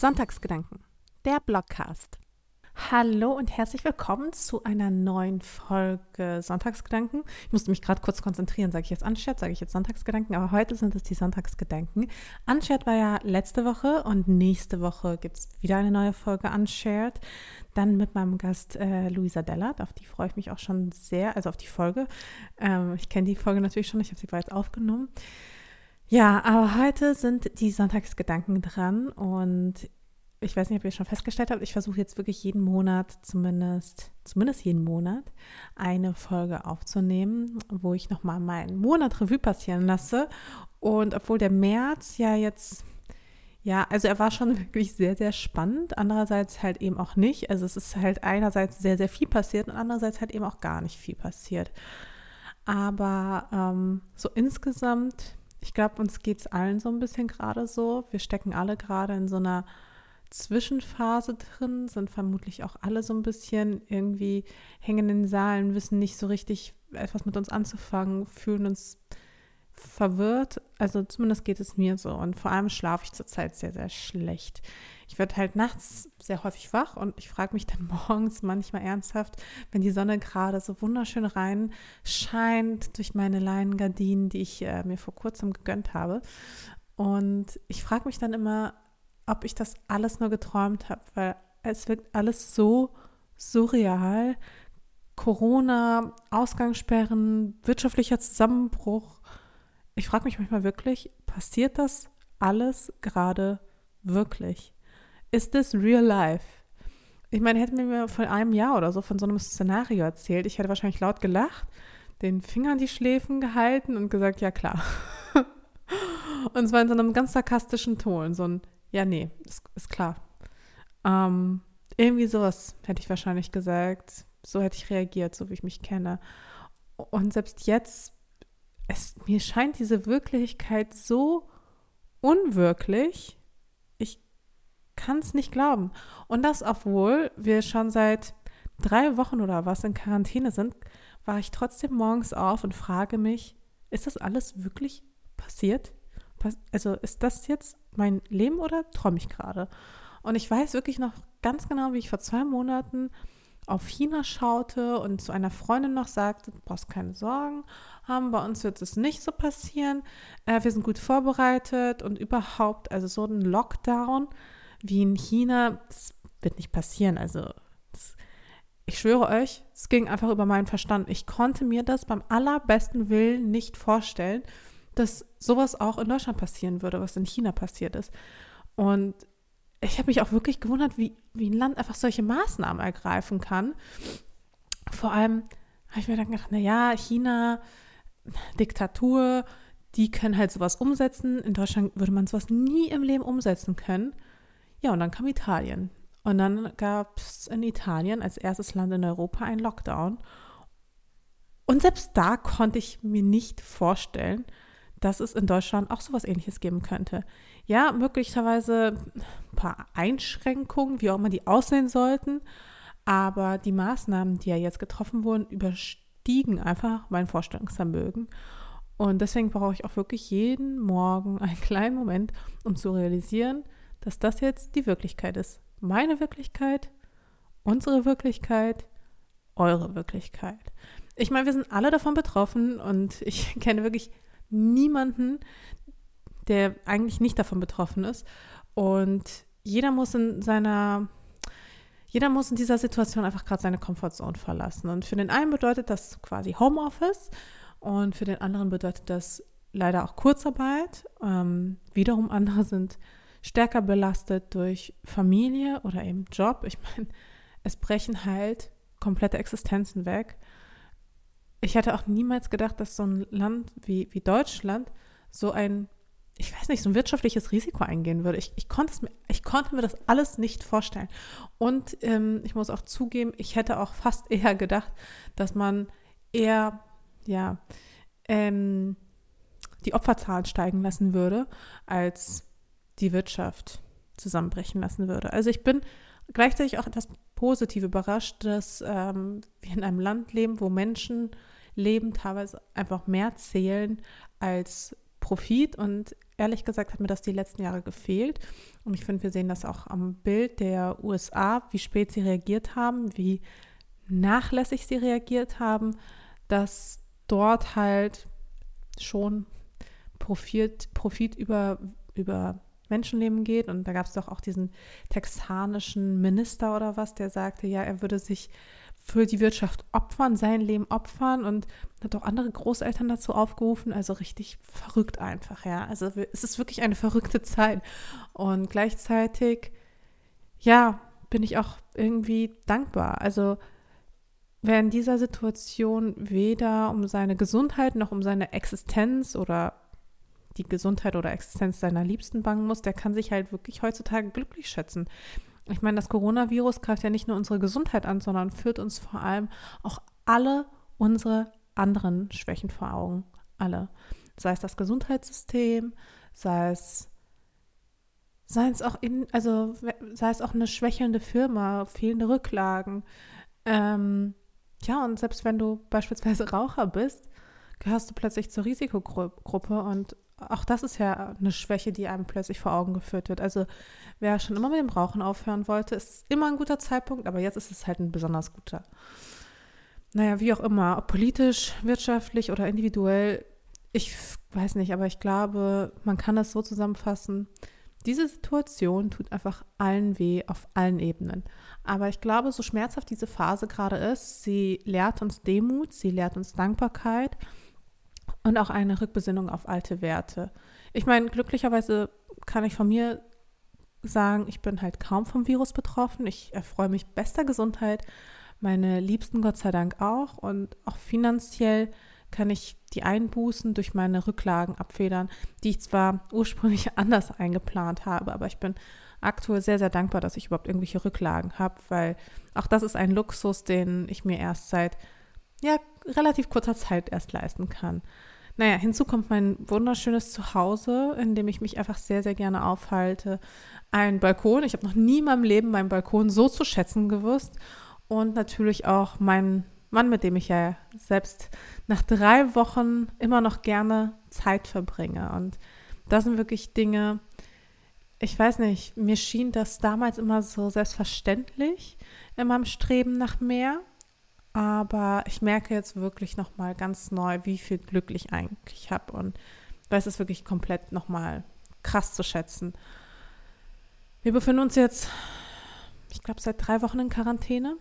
Sonntagsgedanken, der Blogcast. Hallo und herzlich willkommen zu einer neuen Folge Sonntagsgedanken. Ich musste mich gerade kurz konzentrieren, sage ich jetzt Unshared, sage ich jetzt Sonntagsgedanken, aber heute sind es die Sonntagsgedanken. Unshared war ja letzte Woche und nächste Woche gibt es wieder eine neue Folge Unshared. Dann mit meinem Gast äh, Luisa Dellert, auf die freue ich mich auch schon sehr, also auf die Folge. Ähm, ich kenne die Folge natürlich schon, ich habe sie bereits aufgenommen. Ja, aber heute sind die Sonntagsgedanken dran und ich weiß nicht, ob ihr schon festgestellt habt, ich versuche jetzt wirklich jeden Monat, zumindest, zumindest jeden Monat, eine Folge aufzunehmen, wo ich nochmal meinen Monat Revue passieren lasse. Und obwohl der März ja jetzt, ja, also er war schon wirklich sehr, sehr spannend, andererseits halt eben auch nicht. Also es ist halt einerseits sehr, sehr viel passiert und andererseits halt eben auch gar nicht viel passiert. Aber ähm, so insgesamt, ich glaube, uns geht es allen so ein bisschen gerade so. Wir stecken alle gerade in so einer Zwischenphase drin, sind vermutlich auch alle so ein bisschen irgendwie hängen in den Saalen, wissen nicht so richtig etwas mit uns anzufangen, fühlen uns verwirrt. Also zumindest geht es mir so. Und vor allem schlafe ich zurzeit sehr, sehr schlecht. Ich werde halt nachts sehr häufig wach und ich frage mich dann morgens manchmal ernsthaft, wenn die Sonne gerade so wunderschön rein scheint durch meine Leinengardinen, die ich äh, mir vor kurzem gegönnt habe. Und ich frage mich dann immer, ob ich das alles nur geträumt habe, weil es wirkt alles so surreal. Corona, Ausgangssperren, wirtschaftlicher Zusammenbruch. Ich frage mich manchmal wirklich, passiert das alles gerade wirklich? Ist das real life? Ich meine, hätten wir mir vor einem Jahr oder so von so einem Szenario erzählt, ich hätte wahrscheinlich laut gelacht, den Finger an die Schläfen gehalten und gesagt, ja klar. und zwar in so einem ganz sarkastischen Ton, so ein ja, nee, ist, ist klar. Ähm, irgendwie sowas hätte ich wahrscheinlich gesagt. So hätte ich reagiert, so wie ich mich kenne. Und selbst jetzt, es, mir scheint diese Wirklichkeit so unwirklich. Ich kann es nicht glauben. Und das, obwohl wir schon seit drei Wochen oder was in Quarantäne sind, war ich trotzdem morgens auf und frage mich, ist das alles wirklich passiert? Also ist das jetzt mein Leben oder träume ich gerade? Und ich weiß wirklich noch ganz genau, wie ich vor zwei Monaten auf China schaute und zu einer Freundin noch sagte, brauchst keine Sorgen haben, bei uns wird es nicht so passieren, äh, wir sind gut vorbereitet und überhaupt, also so ein Lockdown wie in China, das wird nicht passieren. Also das, ich schwöre euch, es ging einfach über meinen Verstand. Ich konnte mir das beim allerbesten Willen nicht vorstellen dass sowas auch in Deutschland passieren würde, was in China passiert ist. Und ich habe mich auch wirklich gewundert, wie, wie ein Land einfach solche Maßnahmen ergreifen kann. Vor allem habe ich mir dann gedacht, naja, China, Diktatur, die können halt sowas umsetzen. In Deutschland würde man sowas nie im Leben umsetzen können. Ja, und dann kam Italien. Und dann gab es in Italien als erstes Land in Europa einen Lockdown. Und selbst da konnte ich mir nicht vorstellen, dass es in Deutschland auch sowas ähnliches geben könnte. Ja, möglicherweise ein paar Einschränkungen, wie auch immer die aussehen sollten, aber die Maßnahmen, die ja jetzt getroffen wurden, überstiegen einfach mein Vorstellungsvermögen. Und deswegen brauche ich auch wirklich jeden Morgen einen kleinen Moment, um zu realisieren, dass das jetzt die Wirklichkeit ist. Meine Wirklichkeit, unsere Wirklichkeit, eure Wirklichkeit. Ich meine, wir sind alle davon betroffen und ich kenne wirklich niemanden, der eigentlich nicht davon betroffen ist. Und jeder muss in seiner, jeder muss in dieser Situation einfach gerade seine Comfortzone verlassen. Und für den einen bedeutet das quasi Homeoffice und für den anderen bedeutet das leider auch Kurzarbeit. Ähm, wiederum andere sind stärker belastet durch Familie oder eben Job. Ich meine, es brechen halt komplette Existenzen weg ich hätte auch niemals gedacht, dass so ein Land wie, wie Deutschland so ein, ich weiß nicht, so ein wirtschaftliches Risiko eingehen würde. Ich, ich, mir, ich konnte mir das alles nicht vorstellen. Und ähm, ich muss auch zugeben, ich hätte auch fast eher gedacht, dass man eher, ja, ähm, die Opferzahlen steigen lassen würde, als die Wirtschaft zusammenbrechen lassen würde. Also ich bin gleichzeitig auch etwas positiv überrascht, dass ähm, wir in einem Land leben, wo Menschen leben teilweise einfach mehr zählen als Profit. Und ehrlich gesagt hat mir das die letzten Jahre gefehlt. Und ich finde, wir sehen das auch am Bild der USA, wie spät sie reagiert haben, wie nachlässig sie reagiert haben, dass dort halt schon Profit, Profit über, über Menschenleben geht. Und da gab es doch auch diesen texanischen Minister oder was, der sagte, ja, er würde sich für die Wirtschaft opfern, sein Leben opfern und hat auch andere Großeltern dazu aufgerufen. Also richtig verrückt einfach, ja. Also es ist wirklich eine verrückte Zeit. Und gleichzeitig, ja, bin ich auch irgendwie dankbar. Also wer in dieser Situation weder um seine Gesundheit noch um seine Existenz oder die Gesundheit oder Existenz seiner Liebsten bangen muss, der kann sich halt wirklich heutzutage glücklich schätzen. Ich meine, das Coronavirus greift ja nicht nur unsere Gesundheit an, sondern führt uns vor allem auch alle unsere anderen Schwächen vor Augen. Alle. Sei es das Gesundheitssystem, sei es sei es auch in, also sei es auch eine schwächelnde Firma, fehlende Rücklagen. Ähm, ja, und selbst wenn du beispielsweise Raucher bist, gehörst du plötzlich zur Risikogruppe und auch das ist ja eine Schwäche, die einem plötzlich vor Augen geführt wird. Also wer schon immer mit dem Rauchen aufhören wollte, ist immer ein guter Zeitpunkt, aber jetzt ist es halt ein besonders guter. Naja, wie auch immer, ob politisch, wirtschaftlich oder individuell, ich weiß nicht, aber ich glaube, man kann das so zusammenfassen. Diese Situation tut einfach allen weh auf allen Ebenen. Aber ich glaube, so schmerzhaft diese Phase gerade ist, sie lehrt uns Demut, sie lehrt uns Dankbarkeit und auch eine Rückbesinnung auf alte Werte. Ich meine, glücklicherweise kann ich von mir sagen, ich bin halt kaum vom Virus betroffen. Ich erfreue mich bester Gesundheit, meine Liebsten Gott sei Dank auch und auch finanziell kann ich die Einbußen durch meine Rücklagen abfedern, die ich zwar ursprünglich anders eingeplant habe, aber ich bin aktuell sehr, sehr dankbar, dass ich überhaupt irgendwelche Rücklagen habe, weil auch das ist ein Luxus, den ich mir erst seit ja, relativ kurzer Zeit erst leisten kann. Naja, hinzu kommt mein wunderschönes Zuhause, in dem ich mich einfach sehr, sehr gerne aufhalte. Ein Balkon. Ich habe noch nie in meinem Leben meinen Balkon so zu schätzen gewusst. Und natürlich auch mein Mann, mit dem ich ja selbst nach drei Wochen immer noch gerne Zeit verbringe. Und das sind wirklich Dinge, ich weiß nicht, mir schien das damals immer so selbstverständlich in meinem Streben nach mehr. Aber ich merke jetzt wirklich nochmal ganz neu, wie viel Glück ich eigentlich habe und weiß es wirklich komplett nochmal krass zu schätzen. Wir befinden uns jetzt, ich glaube, seit drei Wochen in Quarantäne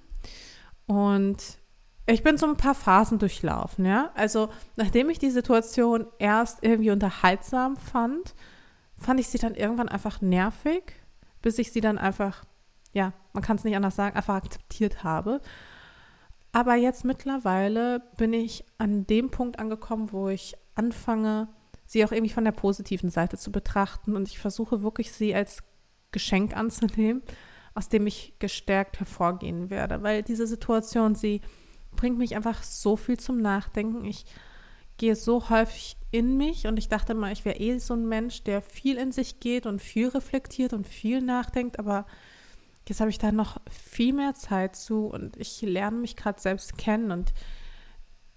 und ich bin so ein paar Phasen durchlaufen, ja. Also, nachdem ich die Situation erst irgendwie unterhaltsam fand, fand ich sie dann irgendwann einfach nervig, bis ich sie dann einfach, ja, man kann es nicht anders sagen, einfach akzeptiert habe. Aber jetzt mittlerweile bin ich an dem Punkt angekommen, wo ich anfange, sie auch irgendwie von der positiven Seite zu betrachten. Und ich versuche wirklich sie als Geschenk anzunehmen, aus dem ich gestärkt hervorgehen werde, weil diese Situation, sie bringt mich einfach so viel zum Nachdenken. Ich gehe so häufig in mich und ich dachte mal, ich wäre eh so ein Mensch, der viel in sich geht und viel reflektiert und viel nachdenkt, aber Jetzt habe ich da noch viel mehr Zeit zu und ich lerne mich gerade selbst kennen und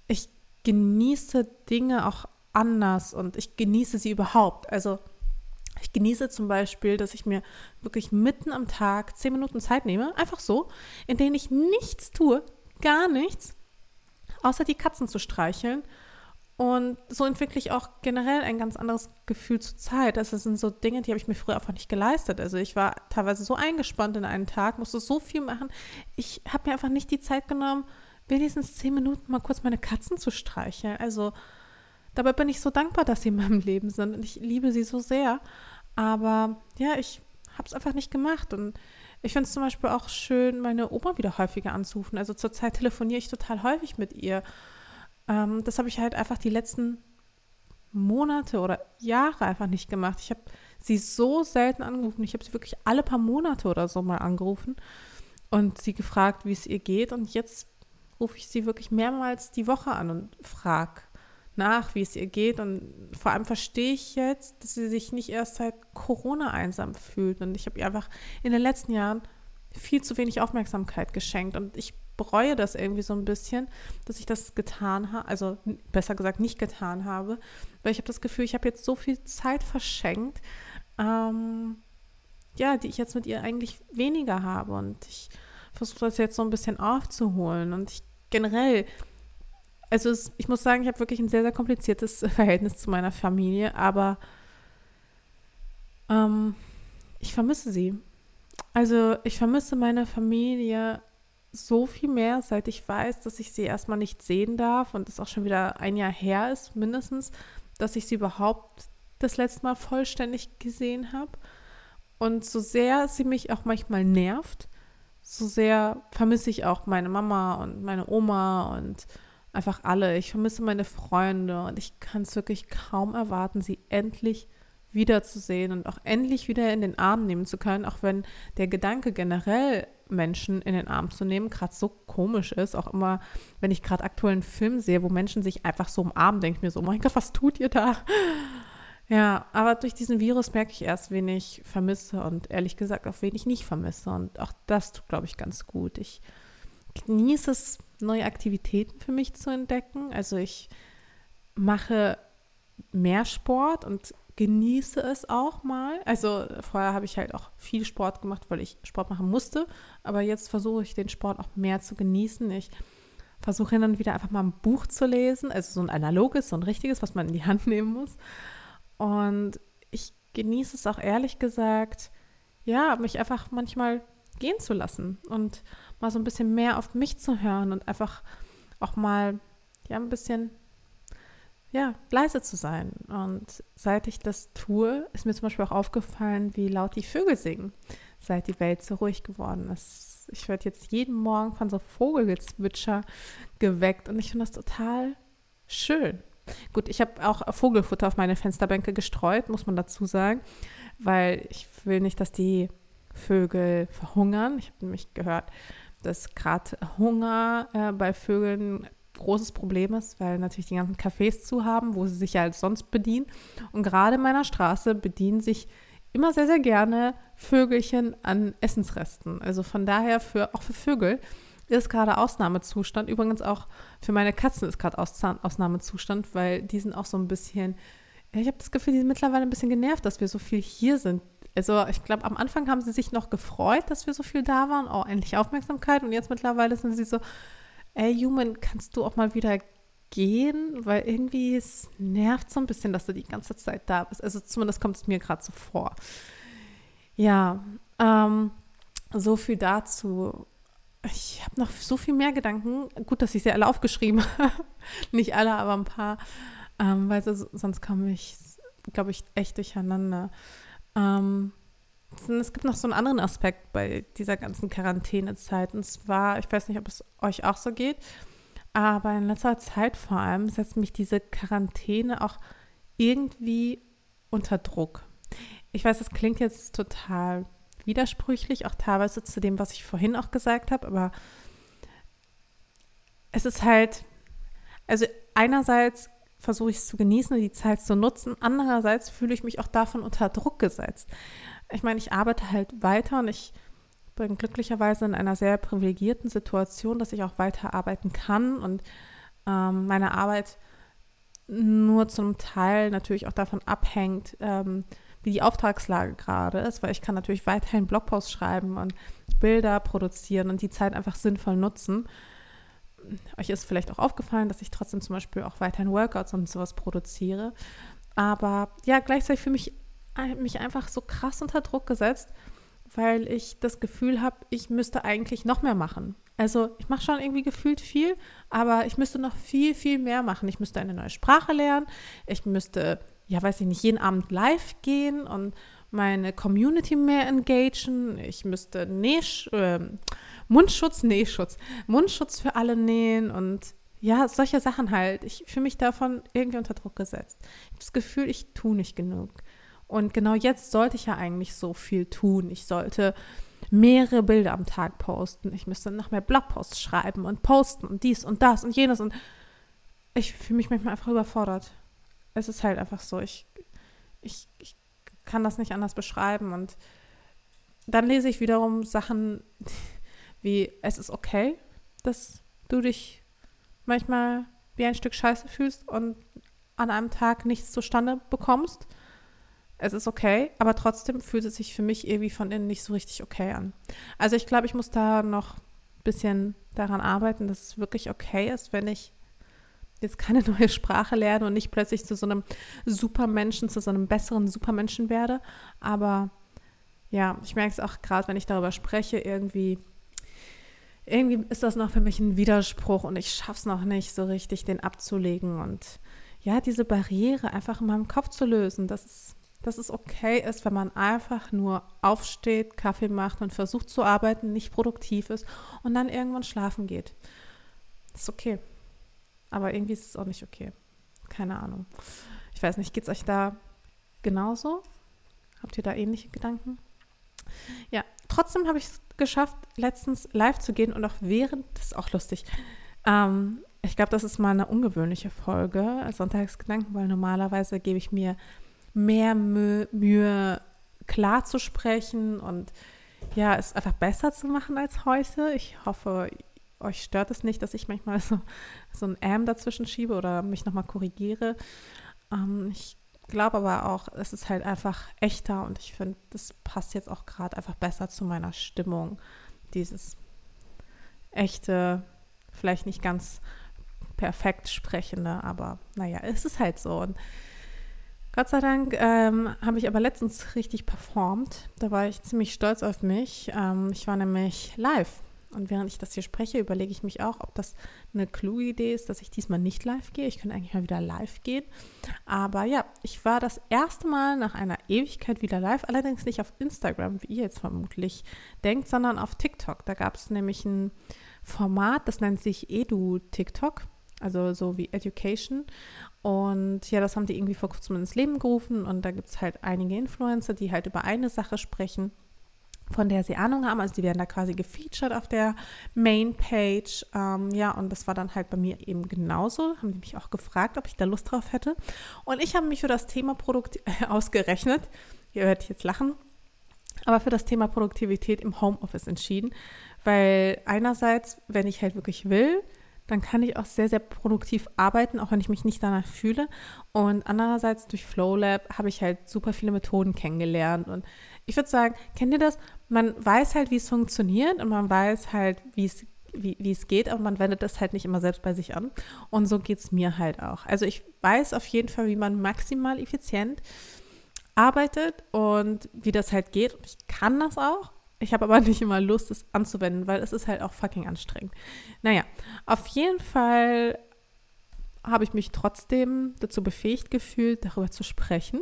ich genieße Dinge auch anders und ich genieße sie überhaupt. Also ich genieße zum Beispiel, dass ich mir wirklich mitten am Tag zehn Minuten Zeit nehme, einfach so, in denen ich nichts tue, gar nichts, außer die Katzen zu streicheln und so entwickle ich auch generell ein ganz anderes Gefühl zur Zeit. Also das sind so Dinge, die habe ich mir früher einfach nicht geleistet. Also ich war teilweise so eingespannt in einen Tag, musste so viel machen. Ich habe mir einfach nicht die Zeit genommen, wenigstens zehn Minuten mal kurz meine Katzen zu streicheln. Also dabei bin ich so dankbar, dass sie in meinem Leben sind und ich liebe sie so sehr. Aber ja, ich habe es einfach nicht gemacht und ich finde es zum Beispiel auch schön, meine Oma wieder häufiger anzurufen. Also zurzeit telefoniere ich total häufig mit ihr ähm, das habe ich halt einfach die letzten Monate oder Jahre einfach nicht gemacht. Ich habe sie so selten angerufen. Ich habe sie wirklich alle paar Monate oder so mal angerufen und sie gefragt, wie es ihr geht. Und jetzt rufe ich sie wirklich mehrmals die Woche an und frage nach, wie es ihr geht. Und vor allem verstehe ich jetzt, dass sie sich nicht erst seit Corona einsam fühlt. Und ich habe ihr einfach in den letzten Jahren viel zu wenig Aufmerksamkeit geschenkt. Und ich bereue das irgendwie so ein bisschen, dass ich das getan habe, also besser gesagt nicht getan habe, weil ich habe das Gefühl, ich habe jetzt so viel Zeit verschenkt, ähm, ja, die ich jetzt mit ihr eigentlich weniger habe. Und ich versuche das jetzt so ein bisschen aufzuholen. Und ich generell, also es, ich muss sagen, ich habe wirklich ein sehr, sehr kompliziertes Verhältnis zu meiner Familie, aber ähm, ich vermisse sie. Also ich vermisse meine Familie so viel mehr, seit ich weiß, dass ich sie erstmal nicht sehen darf und es auch schon wieder ein Jahr her ist, mindestens, dass ich sie überhaupt das letzte Mal vollständig gesehen habe. Und so sehr sie mich auch manchmal nervt, so sehr vermisse ich auch meine Mama und meine Oma und einfach alle. Ich vermisse meine Freunde und ich kann es wirklich kaum erwarten, sie endlich wiederzusehen und auch endlich wieder in den Arm nehmen zu können, auch wenn der Gedanke generell Menschen in den Arm zu nehmen, gerade so komisch ist. Auch immer, wenn ich gerade aktuellen Film sehe, wo Menschen sich einfach so umarmen, denke ich mir so, oh mein Gott, was tut ihr da? Ja, aber durch diesen Virus merke ich erst, wen ich vermisse und ehrlich gesagt auch wen ich nicht vermisse. Und auch das tut, glaube ich, ganz gut. Ich genieße es, neue Aktivitäten für mich zu entdecken. Also ich mache mehr Sport und genieße es auch mal. Also vorher habe ich halt auch viel Sport gemacht, weil ich Sport machen musste. Aber jetzt versuche ich den Sport auch mehr zu genießen. Ich versuche hin und wieder einfach mal ein Buch zu lesen, also so ein analoges, so ein richtiges, was man in die Hand nehmen muss. Und ich genieße es auch ehrlich gesagt, ja, mich einfach manchmal gehen zu lassen und mal so ein bisschen mehr auf mich zu hören und einfach auch mal ja ein bisschen ja, leise zu sein. Und seit ich das tue, ist mir zum Beispiel auch aufgefallen, wie laut die Vögel singen, seit die Welt so ruhig geworden ist. Ich werde jetzt jeden Morgen von so Vogelgezwitscher geweckt und ich finde das total schön. Gut, ich habe auch Vogelfutter auf meine Fensterbänke gestreut, muss man dazu sagen, weil ich will nicht, dass die Vögel verhungern. Ich habe nämlich gehört, dass gerade Hunger äh, bei Vögeln großes Problem ist, weil natürlich die ganzen Cafés zu haben, wo sie sich ja als sonst bedienen. Und gerade in meiner Straße bedienen sich immer sehr, sehr gerne Vögelchen an Essensresten. Also von daher für, auch für Vögel ist gerade Ausnahmezustand. Übrigens auch für meine Katzen ist gerade Aus Ausnahmezustand, weil die sind auch so ein bisschen, ich habe das Gefühl, die sind mittlerweile ein bisschen genervt, dass wir so viel hier sind. Also ich glaube, am Anfang haben sie sich noch gefreut, dass wir so viel da waren, oh, endlich Aufmerksamkeit. Und jetzt mittlerweile sind sie so, ey Human, kannst du auch mal wieder gehen? Weil irgendwie es nervt so ein bisschen, dass du die ganze Zeit da bist. Also zumindest kommt es mir gerade so vor. Ja, ähm, so viel dazu. Ich habe noch so viel mehr Gedanken. Gut, dass ich sie alle aufgeschrieben habe. Nicht alle, aber ein paar. Ähm, weil so, sonst komme ich, glaube ich, echt durcheinander. Ähm, es gibt noch so einen anderen Aspekt bei dieser ganzen Quarantänezeit. Und zwar, ich weiß nicht, ob es euch auch so geht, aber in letzter Zeit vor allem setzt mich diese Quarantäne auch irgendwie unter Druck. Ich weiß, das klingt jetzt total widersprüchlich, auch teilweise zu dem, was ich vorhin auch gesagt habe, aber es ist halt, also einerseits versuche ich es zu genießen und die Zeit zu nutzen, andererseits fühle ich mich auch davon unter Druck gesetzt ich meine, ich arbeite halt weiter und ich bin glücklicherweise in einer sehr privilegierten Situation, dass ich auch weiter arbeiten kann und ähm, meine Arbeit nur zum Teil natürlich auch davon abhängt, ähm, wie die Auftragslage gerade ist, weil ich kann natürlich weiterhin Blogposts schreiben und Bilder produzieren und die Zeit einfach sinnvoll nutzen. Euch ist vielleicht auch aufgefallen, dass ich trotzdem zum Beispiel auch weiterhin Workouts und sowas produziere. Aber ja, gleichzeitig für mich mich einfach so krass unter Druck gesetzt, weil ich das Gefühl habe, ich müsste eigentlich noch mehr machen. Also ich mache schon irgendwie gefühlt viel, aber ich müsste noch viel, viel mehr machen. Ich müsste eine neue Sprache lernen. Ich müsste, ja, weiß ich nicht, jeden Abend live gehen und meine Community mehr engagen. Ich müsste Nähsch äh, Mundschutz, Nähschutz, Mundschutz für alle nähen und ja, solche Sachen halt. Ich fühle mich davon irgendwie unter Druck gesetzt. Ich habe das Gefühl, ich tue nicht genug. Und genau jetzt sollte ich ja eigentlich so viel tun. Ich sollte mehrere Bilder am Tag posten. Ich müsste noch mehr Blogposts schreiben und posten und dies und das und jenes. Und ich fühle mich manchmal einfach überfordert. Es ist halt einfach so. Ich, ich, ich kann das nicht anders beschreiben. Und dann lese ich wiederum Sachen wie, es ist okay, dass du dich manchmal wie ein Stück Scheiße fühlst und an einem Tag nichts zustande bekommst. Es ist okay, aber trotzdem fühlt es sich für mich irgendwie von innen nicht so richtig okay an. Also ich glaube, ich muss da noch ein bisschen daran arbeiten, dass es wirklich okay ist, wenn ich jetzt keine neue Sprache lerne und nicht plötzlich zu so einem Supermenschen, zu so einem besseren Supermenschen werde. Aber ja, ich merke es auch gerade, wenn ich darüber spreche, irgendwie, irgendwie ist das noch für mich ein Widerspruch und ich schaffe es noch nicht so richtig, den abzulegen und ja, diese Barriere einfach in meinem Kopf zu lösen, dass es, dass es okay ist, wenn man einfach nur aufsteht, Kaffee macht und versucht zu arbeiten, nicht produktiv ist und dann irgendwann schlafen geht. Das ist okay. Aber irgendwie ist es auch nicht okay. Keine Ahnung. Ich weiß nicht, geht es euch da genauso? Habt ihr da ähnliche Gedanken? Ja, trotzdem habe ich es geschafft, letztens live zu gehen und auch während, das ist auch lustig, ähm, ich glaube, das ist mal eine ungewöhnliche Folge, Sonntagsgedanken, weil normalerweise gebe ich mir mehr Mühe, klar zu sprechen und ja, es einfach besser zu machen als heute. Ich hoffe, euch stört es nicht, dass ich manchmal so, so ein M dazwischen schiebe oder mich nochmal korrigiere. Ähm, ich glaube aber auch, es ist halt einfach echter und ich finde, das passt jetzt auch gerade einfach besser zu meiner Stimmung. Dieses echte, vielleicht nicht ganz perfekt sprechende, aber naja, es ist halt so. Und Gott sei Dank ähm, habe ich aber letztens richtig performt. Da war ich ziemlich stolz auf mich. Ähm, ich war nämlich live und während ich das hier spreche, überlege ich mich auch, ob das eine kluge Idee ist, dass ich diesmal nicht live gehe. Ich könnte eigentlich mal wieder live gehen. Aber ja, ich war das erste Mal nach einer Ewigkeit wieder live, allerdings nicht auf Instagram, wie ihr jetzt vermutlich denkt, sondern auf TikTok. Da gab es nämlich ein Format, das nennt sich Edu TikTok. Also so wie Education. Und ja, das haben die irgendwie vor kurzem ins Leben gerufen. Und da gibt es halt einige Influencer, die halt über eine Sache sprechen von der sie Ahnung haben. Also die werden da quasi gefeatured auf der Mainpage. Ähm, ja, und das war dann halt bei mir eben genauso. Haben die mich auch gefragt, ob ich da Lust drauf hätte. Und ich habe mich für das Thema Produkt ausgerechnet. Ihr werdet jetzt lachen. Aber für das Thema Produktivität im Homeoffice entschieden. Weil einerseits, wenn ich halt wirklich will, dann kann ich auch sehr, sehr produktiv arbeiten, auch wenn ich mich nicht danach fühle. Und andererseits durch FlowLab habe ich halt super viele Methoden kennengelernt. Und ich würde sagen, kennt ihr das? Man weiß halt, wie es funktioniert und man weiß halt, wie es wie, wie es geht, aber man wendet das halt nicht immer selbst bei sich an. Und so geht es mir halt auch. Also ich weiß auf jeden Fall, wie man maximal effizient arbeitet und wie das halt geht. Ich kann das auch. Ich habe aber nicht immer Lust, es anzuwenden, weil es ist halt auch fucking anstrengend. Naja, auf jeden Fall habe ich mich trotzdem dazu befähigt gefühlt, darüber zu sprechen.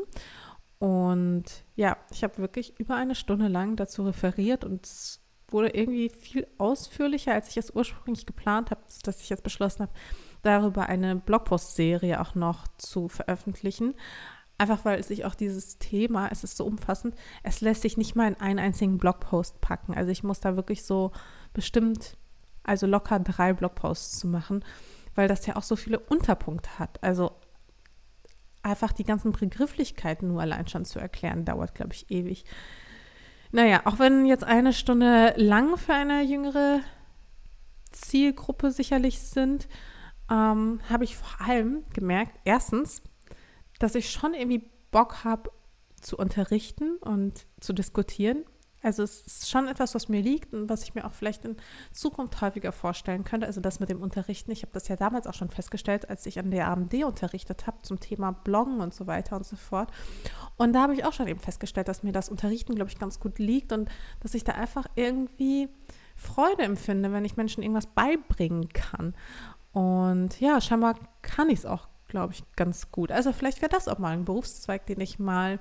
Und ja, ich habe wirklich über eine Stunde lang dazu referiert und es wurde irgendwie viel ausführlicher, als ich es ursprünglich geplant habe, dass ich jetzt beschlossen habe, darüber eine Blogpost-Serie auch noch zu veröffentlichen. Einfach weil sich auch dieses Thema, es ist so umfassend, es lässt sich nicht mal in einen einzigen Blogpost packen. Also ich muss da wirklich so bestimmt, also locker drei Blogposts zu machen, weil das ja auch so viele Unterpunkte hat. Also einfach die ganzen Begrifflichkeiten nur allein schon zu erklären, dauert, glaube ich, ewig. Naja, auch wenn jetzt eine Stunde lang für eine jüngere Zielgruppe sicherlich sind, ähm, habe ich vor allem gemerkt, erstens, dass ich schon irgendwie Bock habe zu unterrichten und zu diskutieren. Also es ist schon etwas, was mir liegt und was ich mir auch vielleicht in Zukunft häufiger vorstellen könnte. Also das mit dem Unterrichten. Ich habe das ja damals auch schon festgestellt, als ich an der AMD unterrichtet habe zum Thema Bloggen und so weiter und so fort. Und da habe ich auch schon eben festgestellt, dass mir das Unterrichten, glaube ich, ganz gut liegt und dass ich da einfach irgendwie Freude empfinde, wenn ich Menschen irgendwas beibringen kann. Und ja, scheinbar kann ich es auch, glaube ich, ganz gut. Also vielleicht wäre das auch mal ein Berufszweig, den ich mal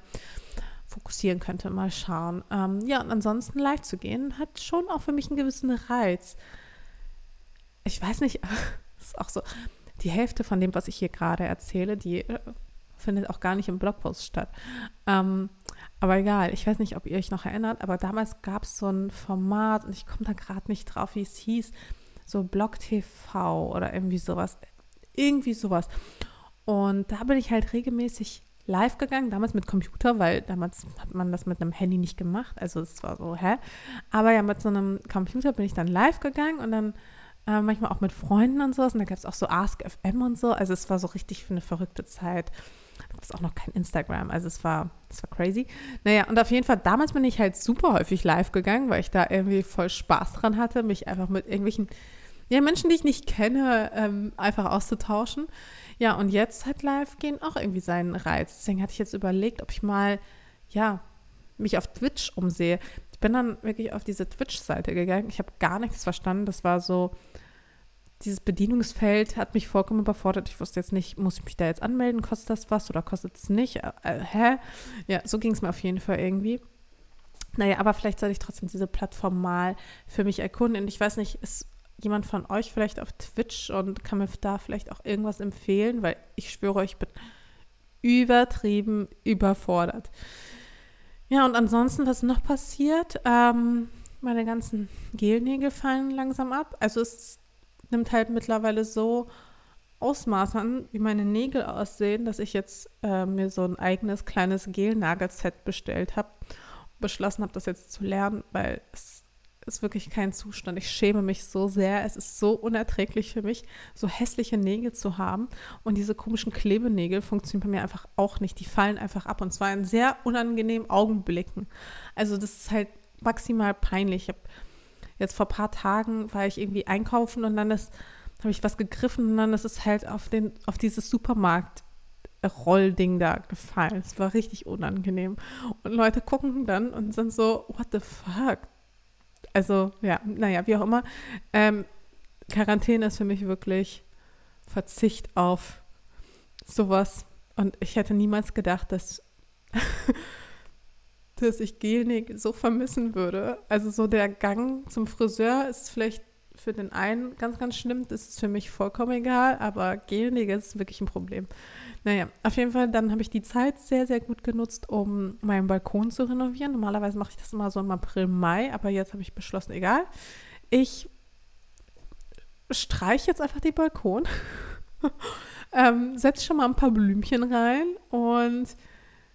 fokussieren könnte. Mal schauen. Ähm, ja, und ansonsten live zu gehen, hat schon auch für mich einen gewissen Reiz. Ich weiß nicht, ist auch so, die Hälfte von dem, was ich hier gerade erzähle, die äh, findet auch gar nicht im Blogpost statt. Ähm, aber egal, ich weiß nicht, ob ihr euch noch erinnert, aber damals gab es so ein Format und ich komme da gerade nicht drauf, wie es hieß, so Blog TV oder irgendwie sowas. Irgendwie sowas. Und da bin ich halt regelmäßig live gegangen, damals mit Computer, weil damals hat man das mit einem Handy nicht gemacht. Also es war so, hä? Aber ja, mit so einem Computer bin ich dann live gegangen und dann äh, manchmal auch mit Freunden und so. Und da gab es auch so Ask FM und so. Also es war so richtig für eine verrückte Zeit. Da gab es auch noch kein Instagram. Also es war, es war crazy. Naja, und auf jeden Fall, damals bin ich halt super häufig live gegangen, weil ich da irgendwie voll Spaß dran hatte, mich einfach mit irgendwelchen ja, Menschen, die ich nicht kenne, ähm, einfach auszutauschen. Ja, und jetzt hat live gehen auch irgendwie seinen Reiz. Deswegen hatte ich jetzt überlegt, ob ich mal, ja, mich auf Twitch umsehe. Ich bin dann wirklich auf diese Twitch-Seite gegangen. Ich habe gar nichts verstanden. Das war so, dieses Bedienungsfeld hat mich vollkommen überfordert. Ich wusste jetzt nicht, muss ich mich da jetzt anmelden? Kostet das was oder kostet es nicht? Äh, äh, hä? Ja, so ging es mir auf jeden Fall irgendwie. Naja, aber vielleicht sollte ich trotzdem diese Plattform mal für mich erkunden. Und ich weiß nicht, ist jemand von euch vielleicht auf Twitch und kann mir da vielleicht auch irgendwas empfehlen? Weil ich schwöre, ich bin übertrieben überfordert. Ja, und ansonsten, was noch passiert? Ähm, meine ganzen Gelnägel fallen langsam ab. Also es nimmt halt mittlerweile so Ausmaß an, wie meine Nägel aussehen, dass ich jetzt äh, mir so ein eigenes kleines Gelnagelset bestellt habe. Beschlossen habe, das jetzt zu lernen, weil es ist wirklich kein Zustand. Ich schäme mich so sehr. Es ist so unerträglich für mich, so hässliche Nägel zu haben. Und diese komischen Klebenägel funktionieren bei mir einfach auch nicht. Die fallen einfach ab. Und zwar in sehr unangenehmen Augenblicken. Also das ist halt maximal peinlich. Ich habe jetzt vor ein paar Tagen war ich irgendwie einkaufen und dann habe ich was gegriffen und dann ist es halt auf den auf dieses Supermarkt Rollding da gefallen. Es war richtig unangenehm. Und Leute gucken dann und sind so, what the fuck? Also, ja, naja, wie auch immer. Ähm, Quarantäne ist für mich wirklich Verzicht auf sowas. Und ich hätte niemals gedacht, dass, dass ich Gelnik so vermissen würde. Also so der Gang zum Friseur ist vielleicht für den einen ganz, ganz schlimm. Das ist für mich vollkommen egal, aber Gelnägel ist wirklich ein Problem. Naja, auf jeden Fall, dann habe ich die Zeit sehr, sehr gut genutzt, um meinen Balkon zu renovieren. Normalerweise mache ich das immer so im April, Mai, aber jetzt habe ich beschlossen, egal. Ich streiche jetzt einfach den Balkon, ähm, setze schon mal ein paar Blümchen rein und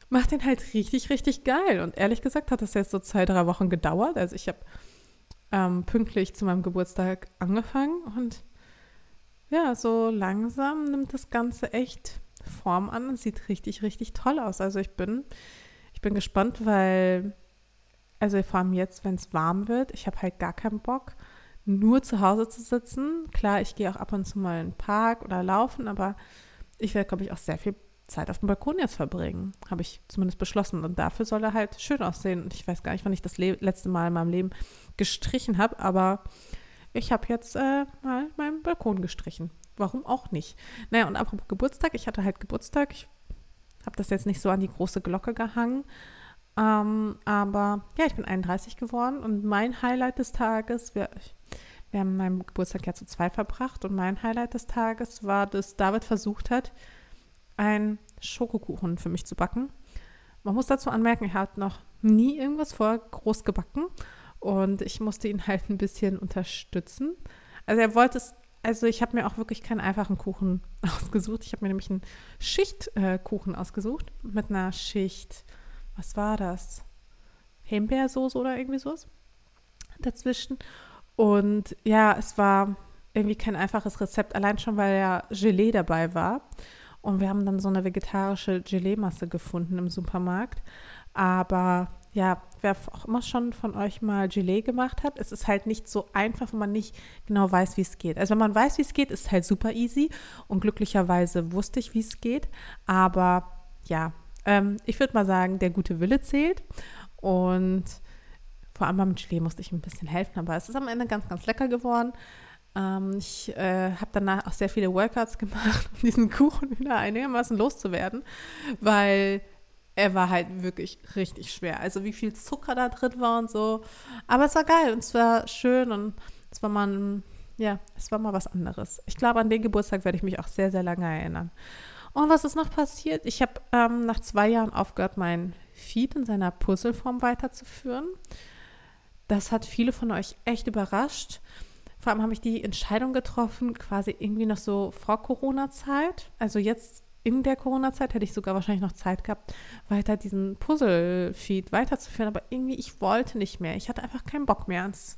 mache den halt richtig, richtig geil. Und ehrlich gesagt hat das jetzt so zwei, drei Wochen gedauert. Also ich habe ähm, pünktlich zu meinem Geburtstag angefangen und ja, so langsam nimmt das Ganze echt Form an und sieht richtig, richtig toll aus. Also ich bin, ich bin gespannt, weil, also vor allem jetzt, wenn es warm wird, ich habe halt gar keinen Bock, nur zu Hause zu sitzen. Klar, ich gehe auch ab und zu mal in den Park oder laufen, aber ich werde, glaube ich, auch sehr viel Zeit auf dem Balkon jetzt verbringen. Habe ich zumindest beschlossen. Und dafür soll er halt schön aussehen. Und ich weiß gar nicht, wann ich das letzte Mal in meinem Leben gestrichen habe, aber ich habe jetzt äh, mal meinen Balkon gestrichen. Warum auch nicht? Naja, und apropos Geburtstag, ich hatte halt Geburtstag. Ich habe das jetzt nicht so an die große Glocke gehangen. Ähm, aber ja, ich bin 31 geworden und mein Highlight des Tages, wir, wir haben meinen Geburtstag ja zu zwei verbracht und mein Highlight des Tages war, dass David versucht hat, einen Schokokuchen für mich zu backen. Man muss dazu anmerken, er hat noch nie irgendwas vor groß gebacken und ich musste ihn halt ein bisschen unterstützen. Also er wollte es, also ich habe mir auch wirklich keinen einfachen Kuchen ausgesucht. Ich habe mir nämlich einen Schichtkuchen äh, ausgesucht mit einer Schicht, was war das? Himbeersoße oder irgendwie sowas dazwischen. Und ja, es war irgendwie kein einfaches Rezept, allein schon, weil ja Gelee dabei war. Und wir haben dann so eine vegetarische Gelee-Masse gefunden im Supermarkt. Aber ja, wer auch immer schon von euch mal Gelee gemacht hat, es ist halt nicht so einfach, wenn man nicht genau weiß, wie es geht. Also wenn man weiß, wie es geht, ist es halt super easy und glücklicherweise wusste ich, wie es geht. Aber ja, ähm, ich würde mal sagen, der gute Wille zählt und vor allem beim Gelee musste ich ein bisschen helfen, aber es ist am Ende ganz, ganz lecker geworden. Ähm, ich äh, habe danach auch sehr viele Workouts gemacht, um diesen Kuchen wieder einigermaßen loszuwerden, weil er war halt wirklich richtig schwer. Also wie viel Zucker da drin war und so. Aber es war geil und es war schön und es war mal, ja, es war mal was anderes. Ich glaube, an den Geburtstag werde ich mich auch sehr, sehr lange erinnern. Und was ist noch passiert? Ich habe ähm, nach zwei Jahren aufgehört, mein Feed in seiner Puzzleform weiterzuführen. Das hat viele von euch echt überrascht. Vor allem habe ich die Entscheidung getroffen, quasi irgendwie noch so vor Corona-Zeit. Also jetzt in der Corona-Zeit hätte ich sogar wahrscheinlich noch Zeit gehabt, weiter diesen Puzzle-Feed weiterzuführen. Aber irgendwie, ich wollte nicht mehr. Ich hatte einfach keinen Bock mehr. Es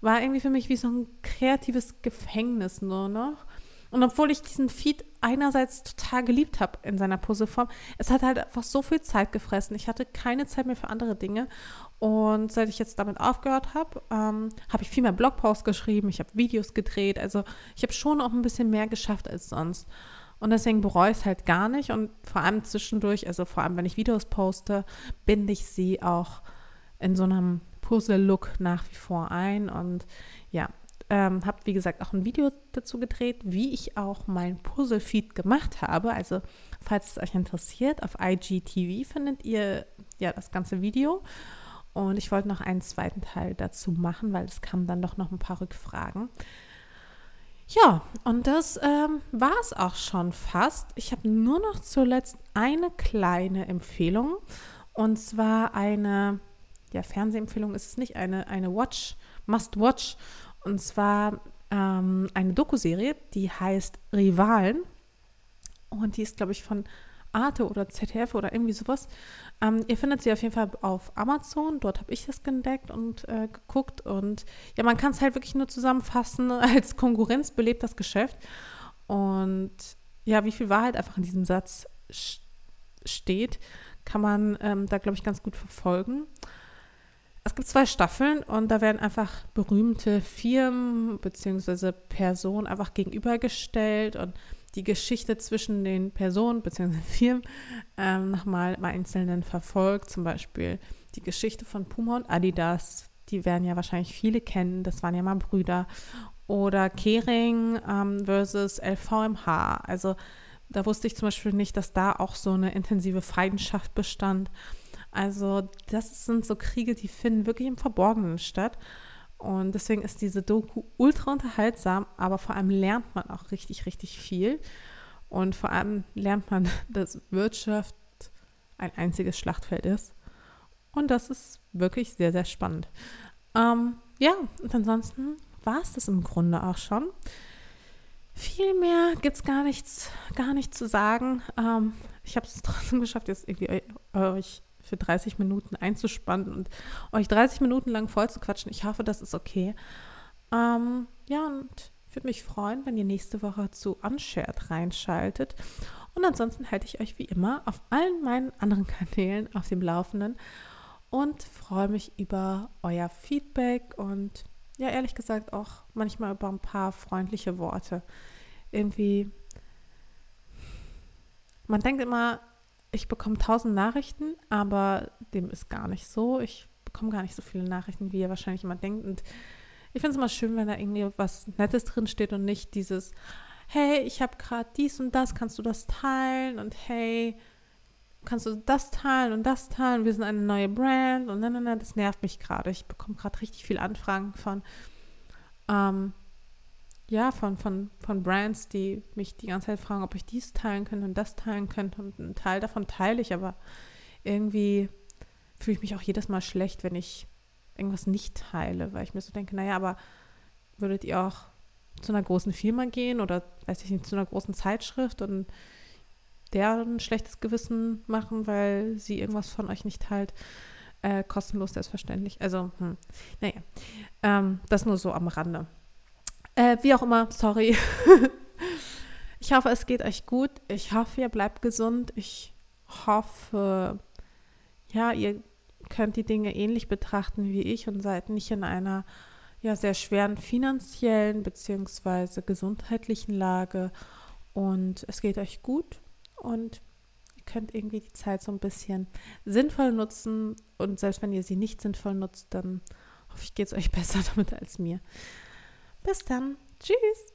war irgendwie für mich wie so ein kreatives Gefängnis nur noch. Und obwohl ich diesen Feed einerseits total geliebt habe in seiner Puzzleform, es hat halt einfach so viel Zeit gefressen. Ich hatte keine Zeit mehr für andere Dinge. Und seit ich jetzt damit aufgehört habe, ähm, habe ich viel mehr Blogposts geschrieben, ich habe Videos gedreht. Also ich habe schon auch ein bisschen mehr geschafft als sonst. Und deswegen bereue ich es halt gar nicht. Und vor allem zwischendurch, also vor allem, wenn ich Videos poste, binde ich sie auch in so einem Puzzle-Look nach wie vor ein. Und ja, ähm, habe, wie gesagt, auch ein Video dazu gedreht, wie ich auch mein Puzzle-Feed gemacht habe. Also, falls es euch interessiert, auf IGTV findet ihr ja das ganze Video. Und ich wollte noch einen zweiten Teil dazu machen, weil es kamen dann doch noch ein paar Rückfragen. Ja, und das ähm, war es auch schon fast. Ich habe nur noch zuletzt eine kleine Empfehlung. Und zwar eine, ja, Fernsehempfehlung ist es nicht, eine, eine Watch, Must-Watch. Und zwar ähm, eine Doku-Serie, die heißt Rivalen. Und die ist, glaube ich, von Arte oder ZDF oder irgendwie sowas. Ähm, ihr findet sie auf jeden Fall auf Amazon. Dort habe ich das entdeckt und äh, geguckt. Und ja, man kann es halt wirklich nur zusammenfassen. Als Konkurrenz belebt das Geschäft. Und ja, wie viel Wahrheit einfach in diesem Satz steht, kann man ähm, da, glaube ich, ganz gut verfolgen. Es gibt zwei Staffeln und da werden einfach berühmte Firmen bzw. Personen einfach gegenübergestellt und die Geschichte zwischen den Personen bzw. Firmen ähm, nochmal im Einzelnen verfolgt. Zum Beispiel die Geschichte von Puma und Adidas. Die werden ja wahrscheinlich viele kennen. Das waren ja mal Brüder. Oder Kering ähm, versus LVMH. Also da wusste ich zum Beispiel nicht, dass da auch so eine intensive Feindschaft bestand. Also das sind so Kriege, die finden wirklich im Verborgenen statt. Und deswegen ist diese Doku ultra unterhaltsam, aber vor allem lernt man auch richtig, richtig viel. Und vor allem lernt man, dass Wirtschaft ein einziges Schlachtfeld ist. Und das ist wirklich sehr, sehr spannend. Ähm, ja, und ansonsten war es das im Grunde auch schon. Viel mehr gibt es gar nichts, gar nicht zu sagen. Ähm, ich habe es trotzdem geschafft, jetzt irgendwie euch für 30 Minuten einzuspannen und euch 30 Minuten lang voll zu quatschen. Ich hoffe, das ist okay. Ähm, ja, und ich würde mich freuen, wenn ihr nächste Woche zu Unshared reinschaltet. Und ansonsten halte ich euch wie immer auf allen meinen anderen Kanälen auf dem Laufenden und freue mich über euer Feedback und ja, ehrlich gesagt auch manchmal über ein paar freundliche Worte. Irgendwie, man denkt immer, ich bekomme tausend Nachrichten, aber dem ist gar nicht so. Ich bekomme gar nicht so viele Nachrichten, wie ihr wahrscheinlich immer denkt. Und ich finde es immer schön, wenn da irgendwie was Nettes drin steht und nicht dieses, hey, ich habe gerade dies und das, kannst du das teilen? Und hey, kannst du das teilen und das teilen? Wir sind eine neue Brand und nein, nein, nein, das nervt mich gerade. Ich bekomme gerade richtig viele Anfragen von ähm, ja, von, von, von Brands, die mich die ganze Zeit fragen, ob ich dies teilen könnte und das teilen könnte. Und einen Teil davon teile ich, aber irgendwie fühle ich mich auch jedes Mal schlecht, wenn ich irgendwas nicht teile, weil ich mir so denke, naja, aber würdet ihr auch zu einer großen Firma gehen oder, weiß ich nicht, zu einer großen Zeitschrift und deren schlechtes Gewissen machen, weil sie irgendwas von euch nicht teilt? Äh, kostenlos, selbstverständlich. Also, hm, naja, ähm, das nur so am Rande. Äh, wie auch immer, sorry. ich hoffe, es geht euch gut. Ich hoffe, ihr bleibt gesund. Ich hoffe, ja, ihr könnt die Dinge ähnlich betrachten wie ich und seid nicht in einer ja sehr schweren finanziellen bzw. gesundheitlichen Lage und es geht euch gut und ihr könnt irgendwie die Zeit so ein bisschen sinnvoll nutzen und selbst wenn ihr sie nicht sinnvoll nutzt, dann hoffe ich, geht es euch besser damit als mir. Bis dann. Tschüss.